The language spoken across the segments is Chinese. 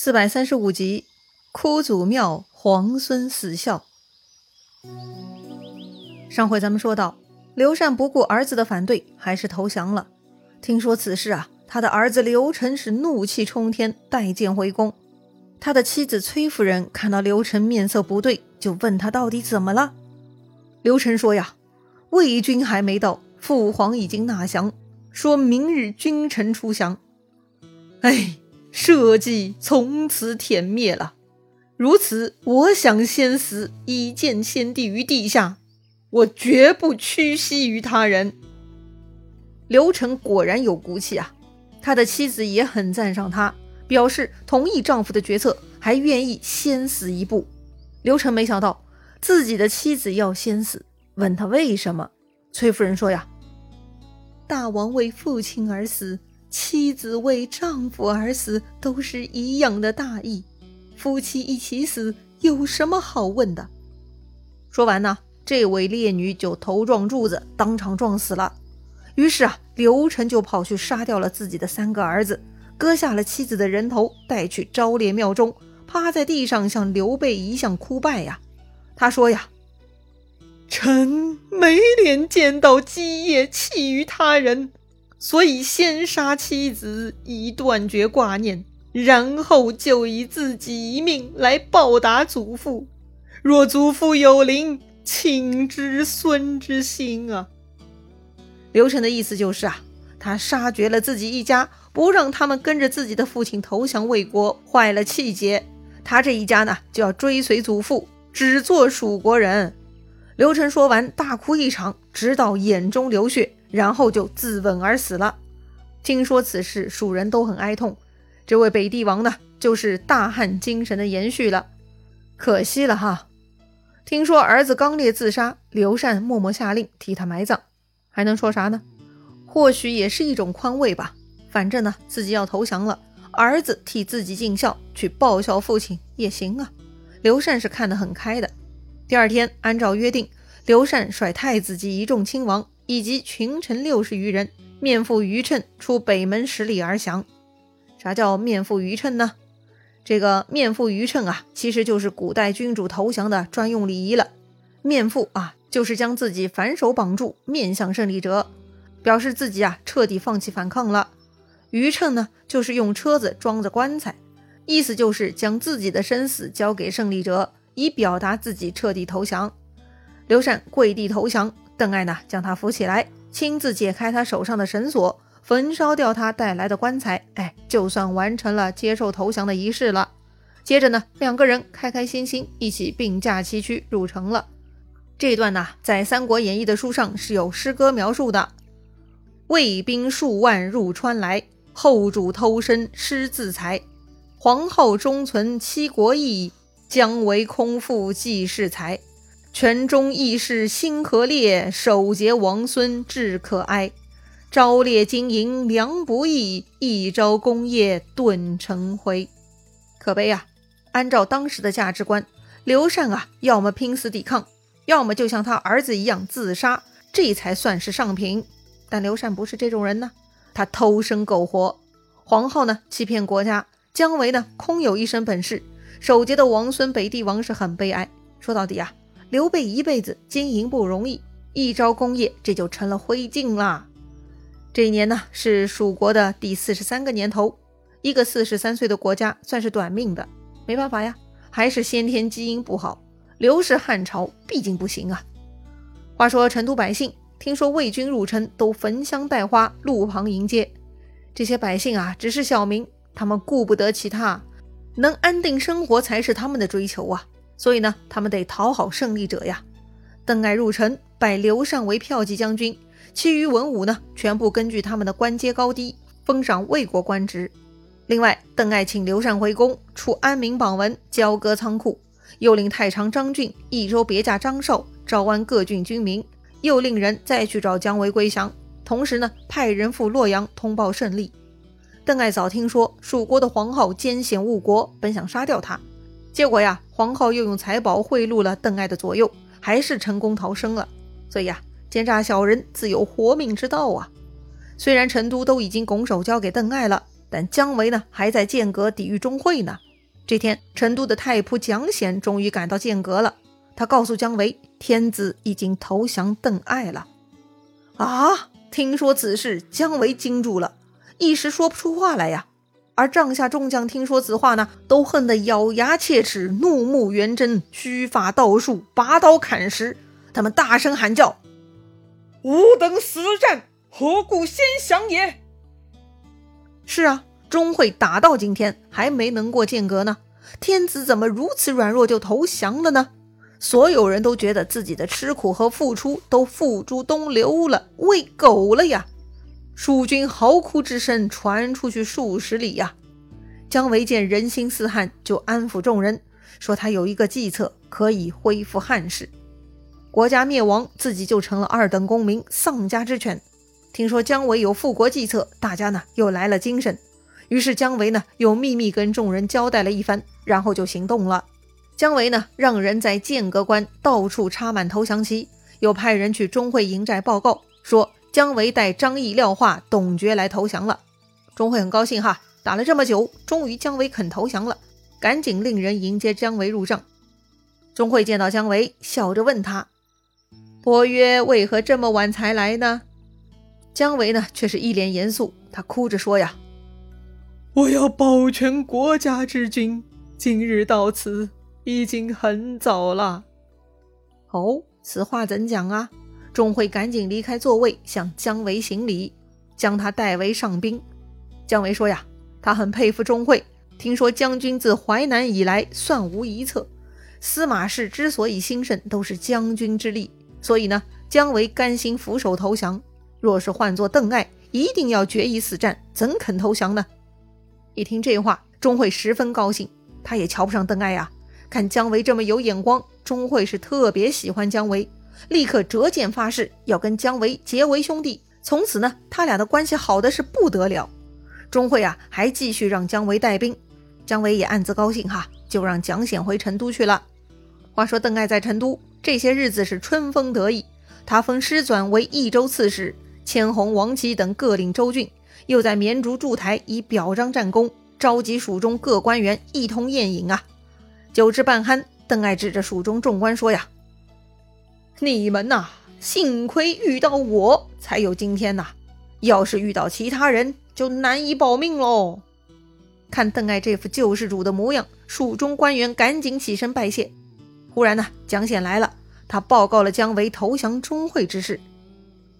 四百三十五集，哭祖庙，皇孙死孝。上回咱们说到，刘禅不顾儿子的反对，还是投降了。听说此事啊，他的儿子刘晨是怒气冲天，带剑回宫。他的妻子崔夫人看到刘晨面色不对，就问他到底怎么了。刘晨说呀，魏军还没到，父皇已经纳降，说明日君臣出降。哎。社稷从此殄灭了，如此，我想先死，以见先帝于地下，我绝不屈膝于他人。刘成果然有骨气啊，他的妻子也很赞赏他，表示同意丈夫的决策，还愿意先死一步。刘成没想到自己的妻子要先死，问他为什么，崔夫人说呀：“大王为父亲而死。”妻子为丈夫而死，都是一样的大义。夫妻一起死，有什么好问的？说完呢，这位烈女就头撞柱子，当场撞死了。于是啊，刘晨就跑去杀掉了自己的三个儿子，割下了妻子的人头，带去昭烈庙中，趴在地上向刘备一向哭拜呀。他说呀：“臣没脸见到基业弃于他人。”所以先杀妻子以断绝挂念，然后就以自己一命来报答祖父。若祖父有灵，请知孙之心啊！刘晨的意思就是啊，他杀绝了自己一家，不让他们跟着自己的父亲投降魏国，坏了气节。他这一家呢，就要追随祖父，只做蜀国人。刘晨说完，大哭一场，直到眼中流血。然后就自刎而死了。听说此事，蜀人都很哀痛。这位北帝王呢，就是大汉精神的延续了。可惜了哈。听说儿子刚烈自杀，刘禅默默下令替他埋葬。还能说啥呢？或许也是一种宽慰吧。反正呢，自己要投降了，儿子替自己尽孝，去报效父亲也行啊。刘禅是看得很开的。第二天，按照约定，刘禅率太子及一众亲王。以及群臣六十余人，面负余称出北门十里而降。啥叫面负余称呢？这个面负余称啊，其实就是古代君主投降的专用礼仪了。面负啊，就是将自己反手绑住，面向胜利者，表示自己啊彻底放弃反抗了。余称呢，就是用车子装着棺材，意思就是将自己的生死交给胜利者，以表达自己彻底投降。刘禅跪地投降。邓艾呢，将他扶起来，亲自解开他手上的绳索，焚烧掉他带来的棺材，哎，就算完成了接受投降的仪式了。接着呢，两个人开开心心一起并驾齐驱入城了。这段呢，在《三国演义》的书上是有诗歌描述的：“魏兵数万入川来，后主偷身失自裁。皇后终存七国义，将为空负济世财。”权中义士心何烈，守节王孙志可哀。朝烈经营良不易，一朝功业顿成灰。可悲啊！按照当时的价值观，刘禅啊，要么拼死抵抗，要么就像他儿子一样自杀，这才算是上品。但刘禅不是这种人呢，他偷生苟活。皇后呢，欺骗国家；姜维呢，空有一身本事。守节的王孙北帝王是很悲哀。说到底啊。刘备一辈子经营不容易，一朝功业这就成了灰烬啦。这一年呢是蜀国的第四十三个年头，一个四十三岁的国家算是短命的，没办法呀，还是先天基因不好。刘氏汉朝毕竟不行啊。话说成都百姓听说魏军入城，都焚香带花，路旁迎接。这些百姓啊，只是小民，他们顾不得其他，能安定生活才是他们的追求啊。所以呢，他们得讨好胜利者呀。邓艾入城，拜刘禅为骠骑将军，其余文武呢，全部根据他们的官阶高低，封赏魏国官职。另外，邓艾请刘禅回宫，出安民榜文，交割仓库，又令太常张俊、益州别驾张绍招安各郡军民，又令人再去找姜维归降。同时呢，派人赴洛阳通报胜利。邓艾早听说蜀国的皇后奸险误国，本想杀掉他。结果呀，皇后又用财宝贿赂了邓艾的左右，还是成功逃生了。所以呀，奸诈小人自有活命之道啊！虽然成都都已经拱手交给邓艾了，但姜维呢，还在剑阁抵御钟会呢，这天，成都的太仆蒋显终于赶到剑阁了。他告诉姜维，天子已经投降邓艾了。啊！听说此事，姜维惊住了，一时说不出话来呀。而帐下众将听说此话呢，都恨得咬牙切齿，怒目圆睁，须发倒竖，拔刀砍石。他们大声喊叫：“吾等死战，何故先降也？”是啊。钟会打到今天还没能过剑阁呢，天子怎么如此软弱就投降了呢？所有人都觉得自己的吃苦和付出都付诸东流了，喂狗了呀！蜀军嚎哭之声传出去数十里呀。姜维见人心思汉，就安抚众人，说他有一个计策可以恢复汉室，国家灭亡，自己就成了二等公民，丧家之犬。听说姜维有复国计策，大家呢又来了精神。于是姜维呢又秘密跟众人交代了一番，然后就行动了。姜维呢让人在剑阁关到处插满投降旗，又派人去钟会营寨报告说姜维带张翼、廖化、董厥来投降了。钟会很高兴哈，打了这么久，终于姜维肯投降了，赶紧令人迎接姜维入帐。钟会见到姜维，笑着问他：“伯约为何这么晚才来呢？”姜维呢却是一脸严肃，他哭着说呀。我要保全国家之君，今日到此已经很早了。哦，此话怎讲啊？钟会赶紧离开座位，向姜维行礼，将他代为上宾。姜维说呀，他很佩服钟会，听说将军自淮南以来算无一策，司马氏之所以兴盛，都是将军之力，所以呢，姜维甘心俯首投降。若是换做邓艾，一定要决一死战，怎肯投降呢？一听这话，钟会十分高兴。他也瞧不上邓艾呀，看姜维这么有眼光，钟会是特别喜欢姜维，立刻折剑发誓要跟姜维结为兄弟。从此呢，他俩的关系好的是不得了。钟会啊，还继续让姜维带兵，姜维也暗自高兴哈，就让蒋显回成都去了。话说邓艾在成都这些日子是春风得意，他封师纂为益州刺史，千红王旗等各领州郡。又在绵竹筑台以表彰战功，召集蜀中各官员一同宴饮啊。酒至半酣，邓艾指着蜀中众官说：“呀，你们呐，幸亏遇到我才有今天呐，要是遇到其他人，就难以保命喽。”看邓艾这副救世主的模样，蜀中官员赶紧起身拜谢。忽然呢，蒋显来了，他报告了姜维投降钟会之事。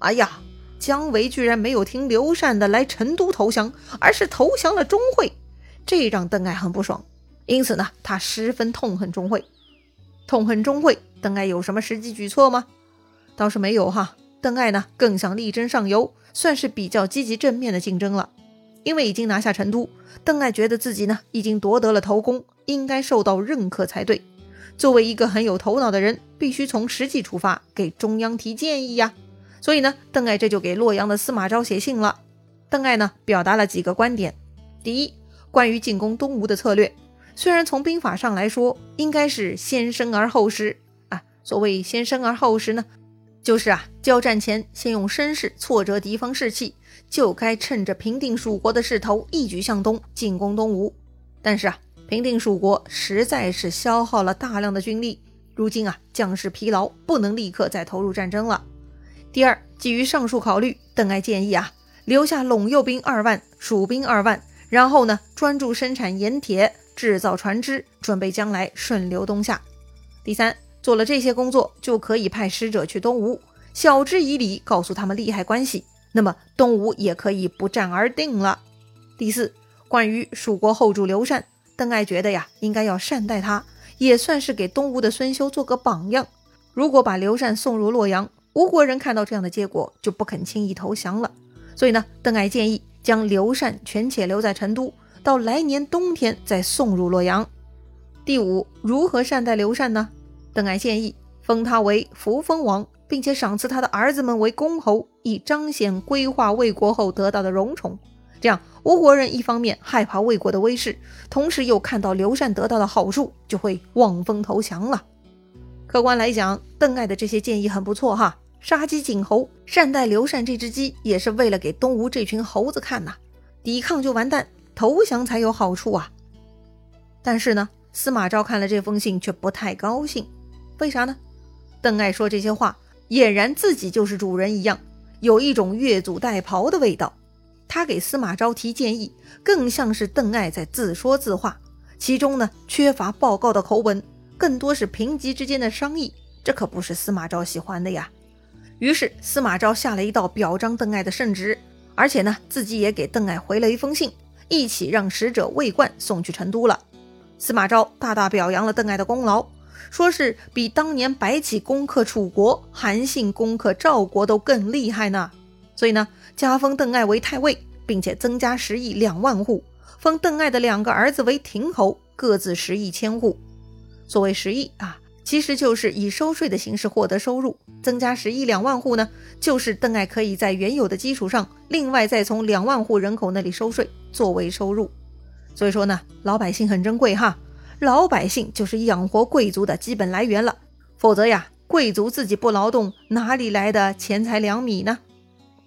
哎呀！姜维居然没有听刘禅的来成都投降，而是投降了钟会，这让邓艾很不爽。因此呢，他十分痛恨钟会。痛恨钟会，邓艾有什么实际举措吗？倒是没有哈。邓艾呢，更想力争上游，算是比较积极正面的竞争了。因为已经拿下成都，邓艾觉得自己呢已经夺得了头功，应该受到认可才对。作为一个很有头脑的人，必须从实际出发，给中央提建议呀。所以呢，邓艾这就给洛阳的司马昭写信了。邓艾呢，表达了几个观点。第一，关于进攻东吴的策略，虽然从兵法上来说，应该是先生而后实啊。所谓先生而后实呢，就是啊，交战前先用声势挫折敌方士气，就该趁着平定蜀国的势头，一举向东进攻东吴。但是啊，平定蜀国实在是消耗了大量的军力，如今啊，将士疲劳，不能立刻再投入战争了。第二，基于上述考虑，邓艾建议啊，留下陇右兵二万，蜀兵二万，然后呢，专注生产盐铁，制造船只，准备将来顺流东下。第三，做了这些工作，就可以派使者去东吴，晓之以理，告诉他们利害关系，那么东吴也可以不战而定了。第四，关于蜀国后主刘禅，邓艾觉得呀，应该要善待他，也算是给东吴的孙修做个榜样。如果把刘禅送入洛阳，吴国人看到这样的结果，就不肯轻易投降了。所以呢，邓艾建议将刘禅权且留在成都，到来年冬天再送入洛阳。第五，如何善待刘禅呢？邓艾建议封他为扶风王，并且赏赐他的儿子们为公侯，以彰显归化魏国后得到的荣宠。这样，吴国人一方面害怕魏国的威势，同时又看到刘禅得到的好处，就会望风投降了。客观来讲，邓艾的这些建议很不错哈。杀鸡儆猴，善待刘禅这只鸡，也是为了给东吴这群猴子看呐。抵抗就完蛋，投降才有好处啊。但是呢，司马昭看了这封信却不太高兴，为啥呢？邓艾说这些话，俨然自己就是主人一样，有一种越俎代庖的味道。他给司马昭提建议，更像是邓艾在自说自话，其中呢缺乏报告的口吻，更多是平级之间的商议，这可不是司马昭喜欢的呀。于是司马昭下了一道表彰邓艾的圣旨，而且呢自己也给邓艾回了一封信，一起让使者魏冠送去成都了。司马昭大大表扬了邓艾的功劳，说是比当年白起攻克楚国、韩信攻克赵国都更厉害呢。所以呢，加封邓艾为太尉，并且增加十亿两万户，封邓艾的两个儿子为亭侯，各自十亿千户。所谓十亿啊，其实就是以收税的形式获得收入。增加十亿两万户呢，就是邓艾可以在原有的基础上，另外再从两万户人口那里收税作为收入。所以说呢，老百姓很珍贵哈，老百姓就是养活贵族的基本来源了。否则呀，贵族自己不劳动，哪里来的钱财粮米呢？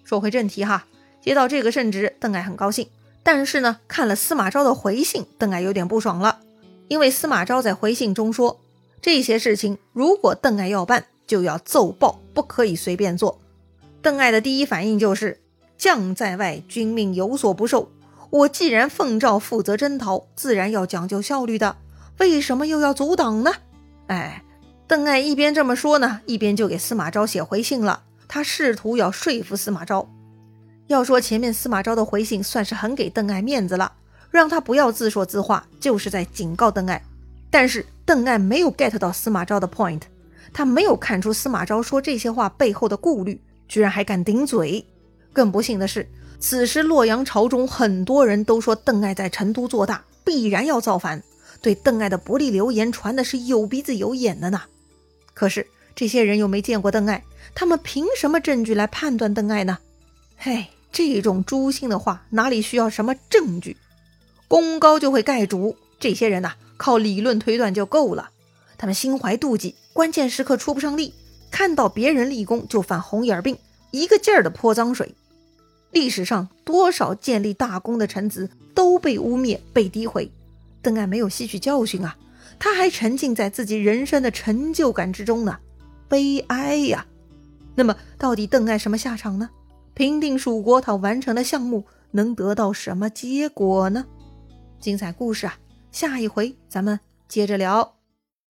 说回正题哈，接到这个圣旨，邓艾很高兴。但是呢，看了司马昭的回信，邓艾有点不爽了。因为司马昭在回信中说，这些事情如果邓艾要办，就要奏报，不可以随便做。邓艾的第一反应就是：将在外，君命有所不受。我既然奉诏负责征讨，自然要讲究效率的，为什么又要阻挡呢？哎，邓艾一边这么说呢，一边就给司马昭写回信了。他试图要说服司马昭。要说前面司马昭的回信算是很给邓艾面子了，让他不要自说自话，就是在警告邓艾。但是邓艾没有 get 到司马昭的 point，他没有看出司马昭说这些话背后的顾虑，居然还敢顶嘴。更不幸的是，此时洛阳朝中很多人都说邓艾在成都做大，必然要造反，对邓艾的不利流言传的是有鼻子有眼的呢。可是这些人又没见过邓艾。他们凭什么证据来判断邓艾呢？嘿，这种诛心的话哪里需要什么证据？功高就会盖主，这些人呐，靠理论推断就够了。他们心怀妒忌，关键时刻出不上力，看到别人立功就犯红眼病，一个劲儿的泼脏水。历史上多少建立大功的臣子都被污蔑、被诋毁，邓艾没有吸取教训啊，他还沉浸在自己人生的成就感之中呢，悲哀呀！那么，到底邓艾什么下场呢？平定蜀国，他完成的项目能得到什么结果呢？精彩故事啊，下一回咱们接着聊。